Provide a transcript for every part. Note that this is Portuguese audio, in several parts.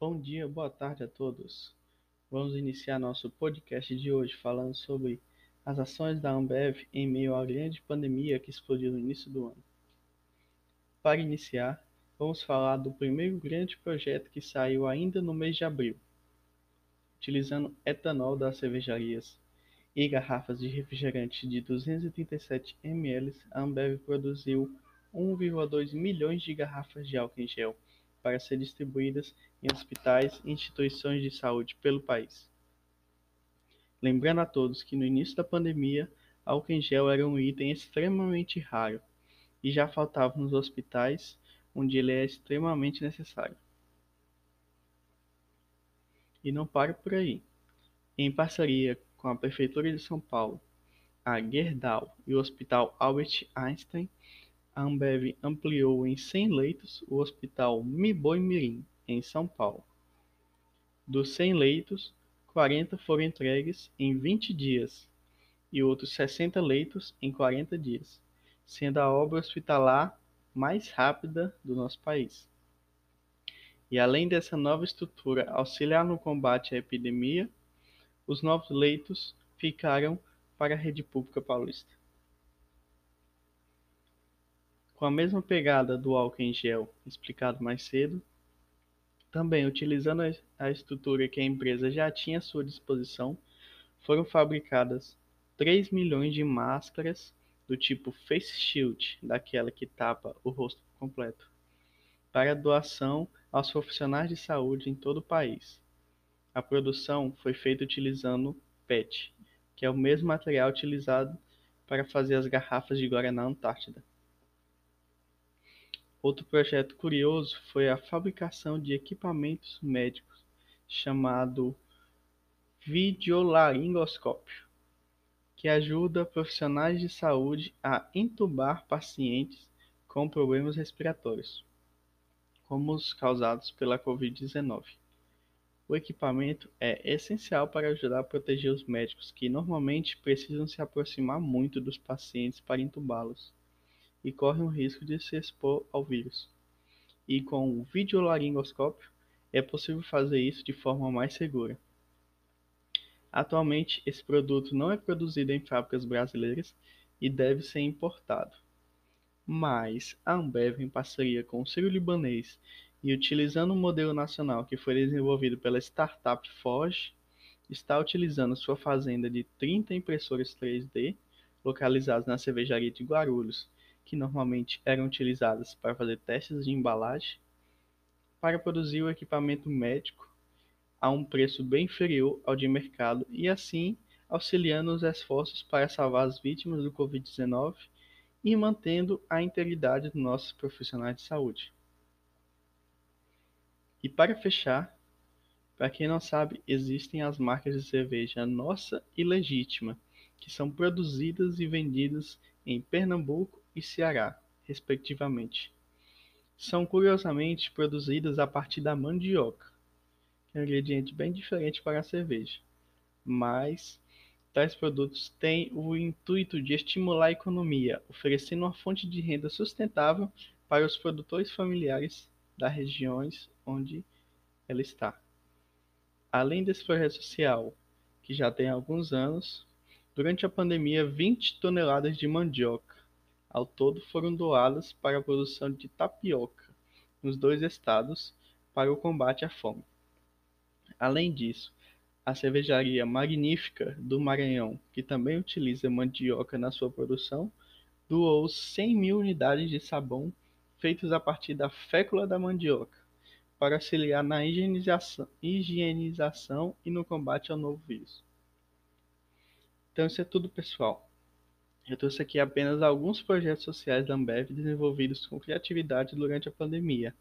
Bom dia, boa tarde a todos. Vamos iniciar nosso podcast de hoje falando sobre as ações da Ambev em meio à grande pandemia que explodiu no início do ano. Para iniciar, vamos falar do primeiro grande projeto que saiu ainda no mês de abril. Utilizando etanol das cervejarias e garrafas de refrigerante de 237 ml, a Ambev produziu 1,2 milhões de garrafas de álcool em gel para ser distribuídas em hospitais e instituições de saúde pelo país. Lembrando a todos que no início da pandemia, álcool em gel era um item extremamente raro e já faltava nos hospitais, onde ele é extremamente necessário. E não para por aí. Em parceria com a Prefeitura de São Paulo, a Gerdau e o Hospital Albert Einstein, a Ambev ampliou em 100 leitos o Hospital Miboi-Mirim, em São Paulo. Dos 100 leitos, 40 foram entregues em 20 dias e outros 60 leitos em 40 dias, sendo a obra hospitalar mais rápida do nosso país. E além dessa nova estrutura auxiliar no combate à epidemia, os novos leitos ficaram para a rede pública paulista. Com a mesma pegada do álcool em gel explicado mais cedo, também utilizando a estrutura que a empresa já tinha à sua disposição, foram fabricadas 3 milhões de máscaras do tipo Face Shield, daquela que tapa o rosto completo, para doação aos profissionais de saúde em todo o país. A produção foi feita utilizando PET, que é o mesmo material utilizado para fazer as garrafas de Guaraná Antártida. Outro projeto curioso foi a fabricação de equipamentos médicos chamado videolaringoscópio, que ajuda profissionais de saúde a intubar pacientes com problemas respiratórios, como os causados pela Covid-19. O equipamento é essencial para ajudar a proteger os médicos que normalmente precisam se aproximar muito dos pacientes para intubá-los e correm o risco de se expor ao vírus. E com o videolaringoscópio é possível fazer isso de forma mais segura. Atualmente, esse produto não é produzido em fábricas brasileiras e deve ser importado. Mas a Ambev, em parceria com o Sírio-Libanês e utilizando um modelo nacional que foi desenvolvido pela startup Forge, está utilizando sua fazenda de 30 impressoras 3D localizadas na cervejaria de Guarulhos que normalmente eram utilizadas para fazer testes de embalagem, para produzir o equipamento médico a um preço bem inferior ao de mercado e assim auxiliando os esforços para salvar as vítimas do Covid-19 e mantendo a integridade dos nossos profissionais de saúde. E para fechar, para quem não sabe, existem as marcas de cerveja Nossa e Legítima, que são produzidas e vendidas em Pernambuco e Ceará, respectivamente. São curiosamente produzidas a partir da mandioca, que é um ingrediente bem diferente para a cerveja, mas tais produtos têm o intuito de estimular a economia, oferecendo uma fonte de renda sustentável para os produtores familiares das regiões onde ela está. Além desse projeto social, que já tem alguns anos, durante a pandemia 20 toneladas de mandioca ao todo foram doadas para a produção de tapioca nos dois estados para o combate à fome. Além disso, a cervejaria Magnífica do Maranhão, que também utiliza mandioca na sua produção, doou 100 mil unidades de sabão feitos a partir da fécula da mandioca, para auxiliar na higienização, higienização e no combate ao novo vírus. Então isso é tudo, pessoal. Eu trouxe aqui apenas alguns projetos sociais da Ambev desenvolvidos com criatividade durante a pandemia,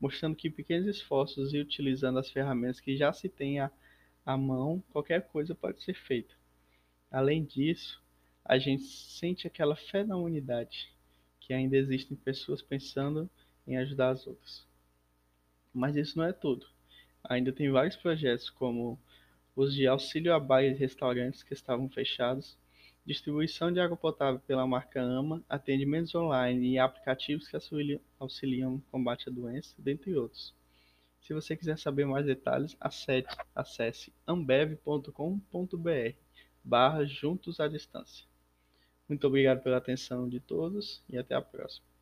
mostrando que pequenos esforços e utilizando as ferramentas que já se tem à, à mão, qualquer coisa pode ser feita. Além disso, a gente sente aquela fé na unidade, que ainda existem pessoas pensando em ajudar as outras. Mas isso não é tudo. Ainda tem vários projetos, como os de auxílio a bares e restaurantes que estavam fechados, distribuição de água potável pela marca AMA, atendimentos online e aplicativos que auxiliam no combate à doença, dentre outros. Se você quiser saber mais detalhes, acesse, acesse ambev.com.br barra juntos à distância. Muito obrigado pela atenção de todos e até a próxima.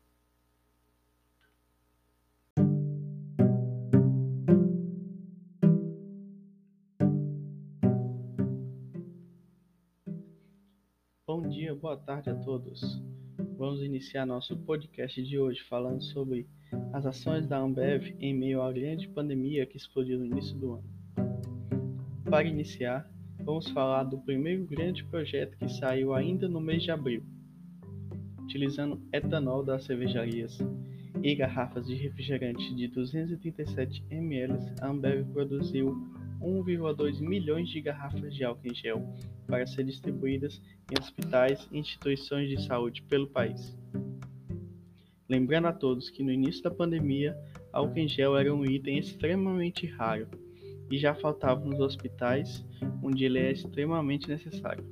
Bom dia, boa tarde a todos. Vamos iniciar nosso podcast de hoje falando sobre as ações da Ambev em meio à grande pandemia que explodiu no início do ano. Para iniciar, vamos falar do primeiro grande projeto que saiu ainda no mês de abril. Utilizando etanol das cervejarias e garrafas de refrigerante de 237 ml, a Ambev produziu 1,2 milhões de garrafas de álcool em gel para ser distribuídas em hospitais e instituições de saúde pelo país. Lembrando a todos que no início da pandemia, álcool em gel era um item extremamente raro e já faltava nos hospitais, onde ele é extremamente necessário.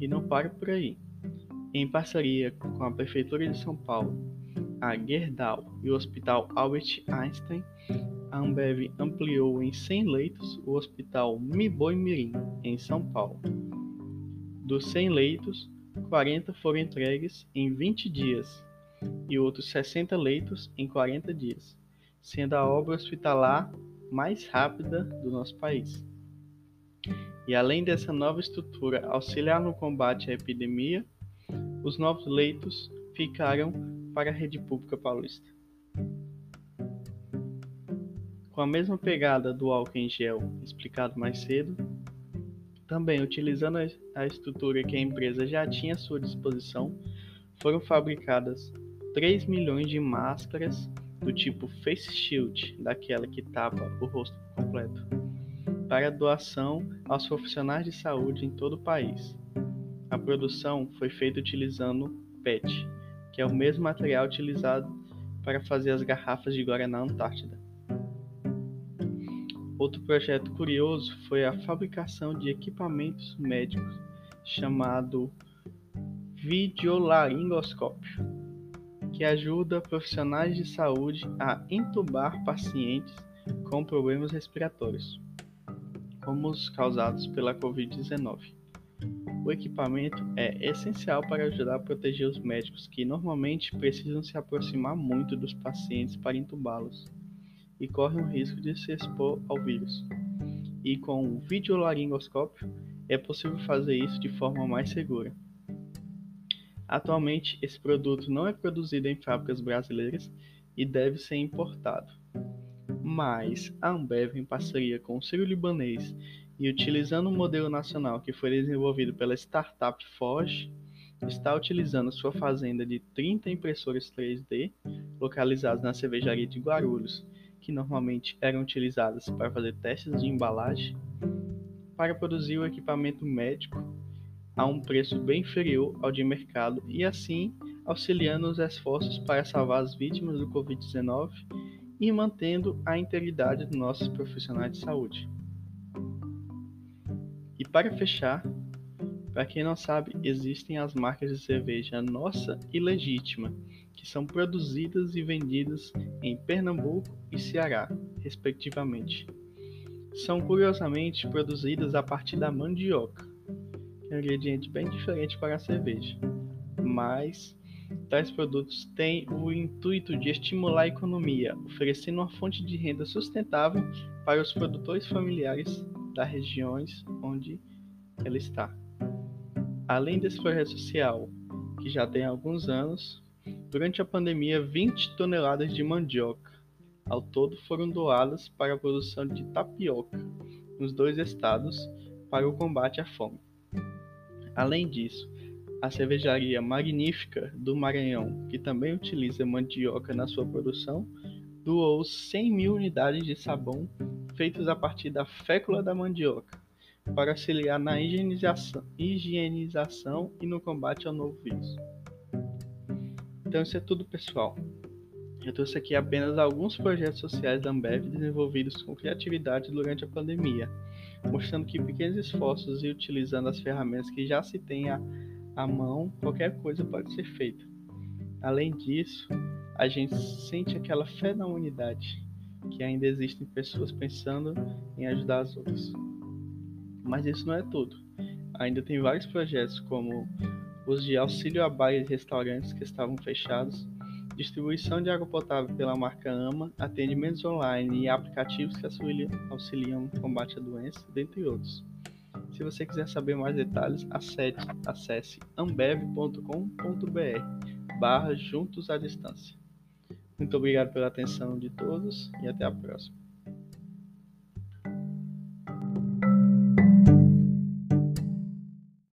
E não para por aí. Em parceria com a Prefeitura de São Paulo, a Gerdau e o Hospital Albert Einstein, a Ambev ampliou em 100 leitos o Hospital Miboi Mirim, em São Paulo. Dos 100 leitos, 40 foram entregues em 20 dias e outros 60 leitos em 40 dias, sendo a obra hospitalar mais rápida do nosso país. E além dessa nova estrutura auxiliar no combate à epidemia, os novos leitos ficaram para a rede pública paulista. Com a mesma pegada do álcool em gel explicado mais cedo, também utilizando a estrutura que a empresa já tinha à sua disposição, foram fabricadas 3 milhões de máscaras do tipo Face Shield, daquela que tapa o rosto completo, para doação aos profissionais de saúde em todo o país. A produção foi feita utilizando PET, que é o mesmo material utilizado para fazer as garrafas de Guaraná Antártida. Outro projeto curioso foi a fabricação de equipamentos médicos chamado videolaringoscópio, que ajuda profissionais de saúde a entubar pacientes com problemas respiratórios, como os causados pela Covid-19. O equipamento é essencial para ajudar a proteger os médicos que normalmente precisam se aproximar muito dos pacientes para entubá-los e correm o risco de se expor ao vírus. E com o videolaringoscópio é possível fazer isso de forma mais segura. Atualmente, esse produto não é produzido em fábricas brasileiras e deve ser importado. Mas a Ambev, em parceria com o Ciro Libanês e utilizando um modelo nacional que foi desenvolvido pela startup Forge, está utilizando sua fazenda de 30 impressoras 3D localizadas na cervejaria de Guarulhos que normalmente eram utilizadas para fazer testes de embalagem, para produzir o equipamento médico a um preço bem inferior ao de mercado e assim auxiliando os esforços para salvar as vítimas do Covid-19 e mantendo a integridade dos nossos profissionais de saúde. E para fechar, para quem não sabe, existem as marcas de cerveja Nossa e Legítima, que são produzidas e vendidas em Pernambuco e Ceará, respectivamente. São curiosamente produzidas a partir da mandioca, que é um ingrediente bem diferente para a cerveja, mas tais produtos têm o intuito de estimular a economia, oferecendo uma fonte de renda sustentável para os produtores familiares das regiões onde ela está. Além desse projeto social, que já tem alguns anos, Durante a pandemia, 20 toneladas de mandioca ao todo foram doadas para a produção de tapioca nos dois estados para o combate à fome. Além disso, a cervejaria Magnífica do Maranhão, que também utiliza mandioca na sua produção, doou 100 mil unidades de sabão feitos a partir da fécula da mandioca, para auxiliar na higienização, higienização e no combate ao novo vírus. Então isso é tudo pessoal. Eu trouxe aqui apenas alguns projetos sociais da Ambev desenvolvidos com criatividade durante a pandemia, mostrando que pequenos esforços e utilizando as ferramentas que já se tem à, à mão, qualquer coisa pode ser feita. Além disso, a gente sente aquela fé na unidade, que ainda existem pessoas pensando em ajudar as outras. Mas isso não é tudo. Ainda tem vários projetos, como os de auxílio a baias e restaurantes que estavam fechados, distribuição de água potável pela marca AMA, atendimentos online e aplicativos que auxiliam no combate à doença, dentre outros. Se você quiser saber mais detalhes, acesse, acesse ambev.com.br barra juntos à distância. Muito obrigado pela atenção de todos e até a próxima.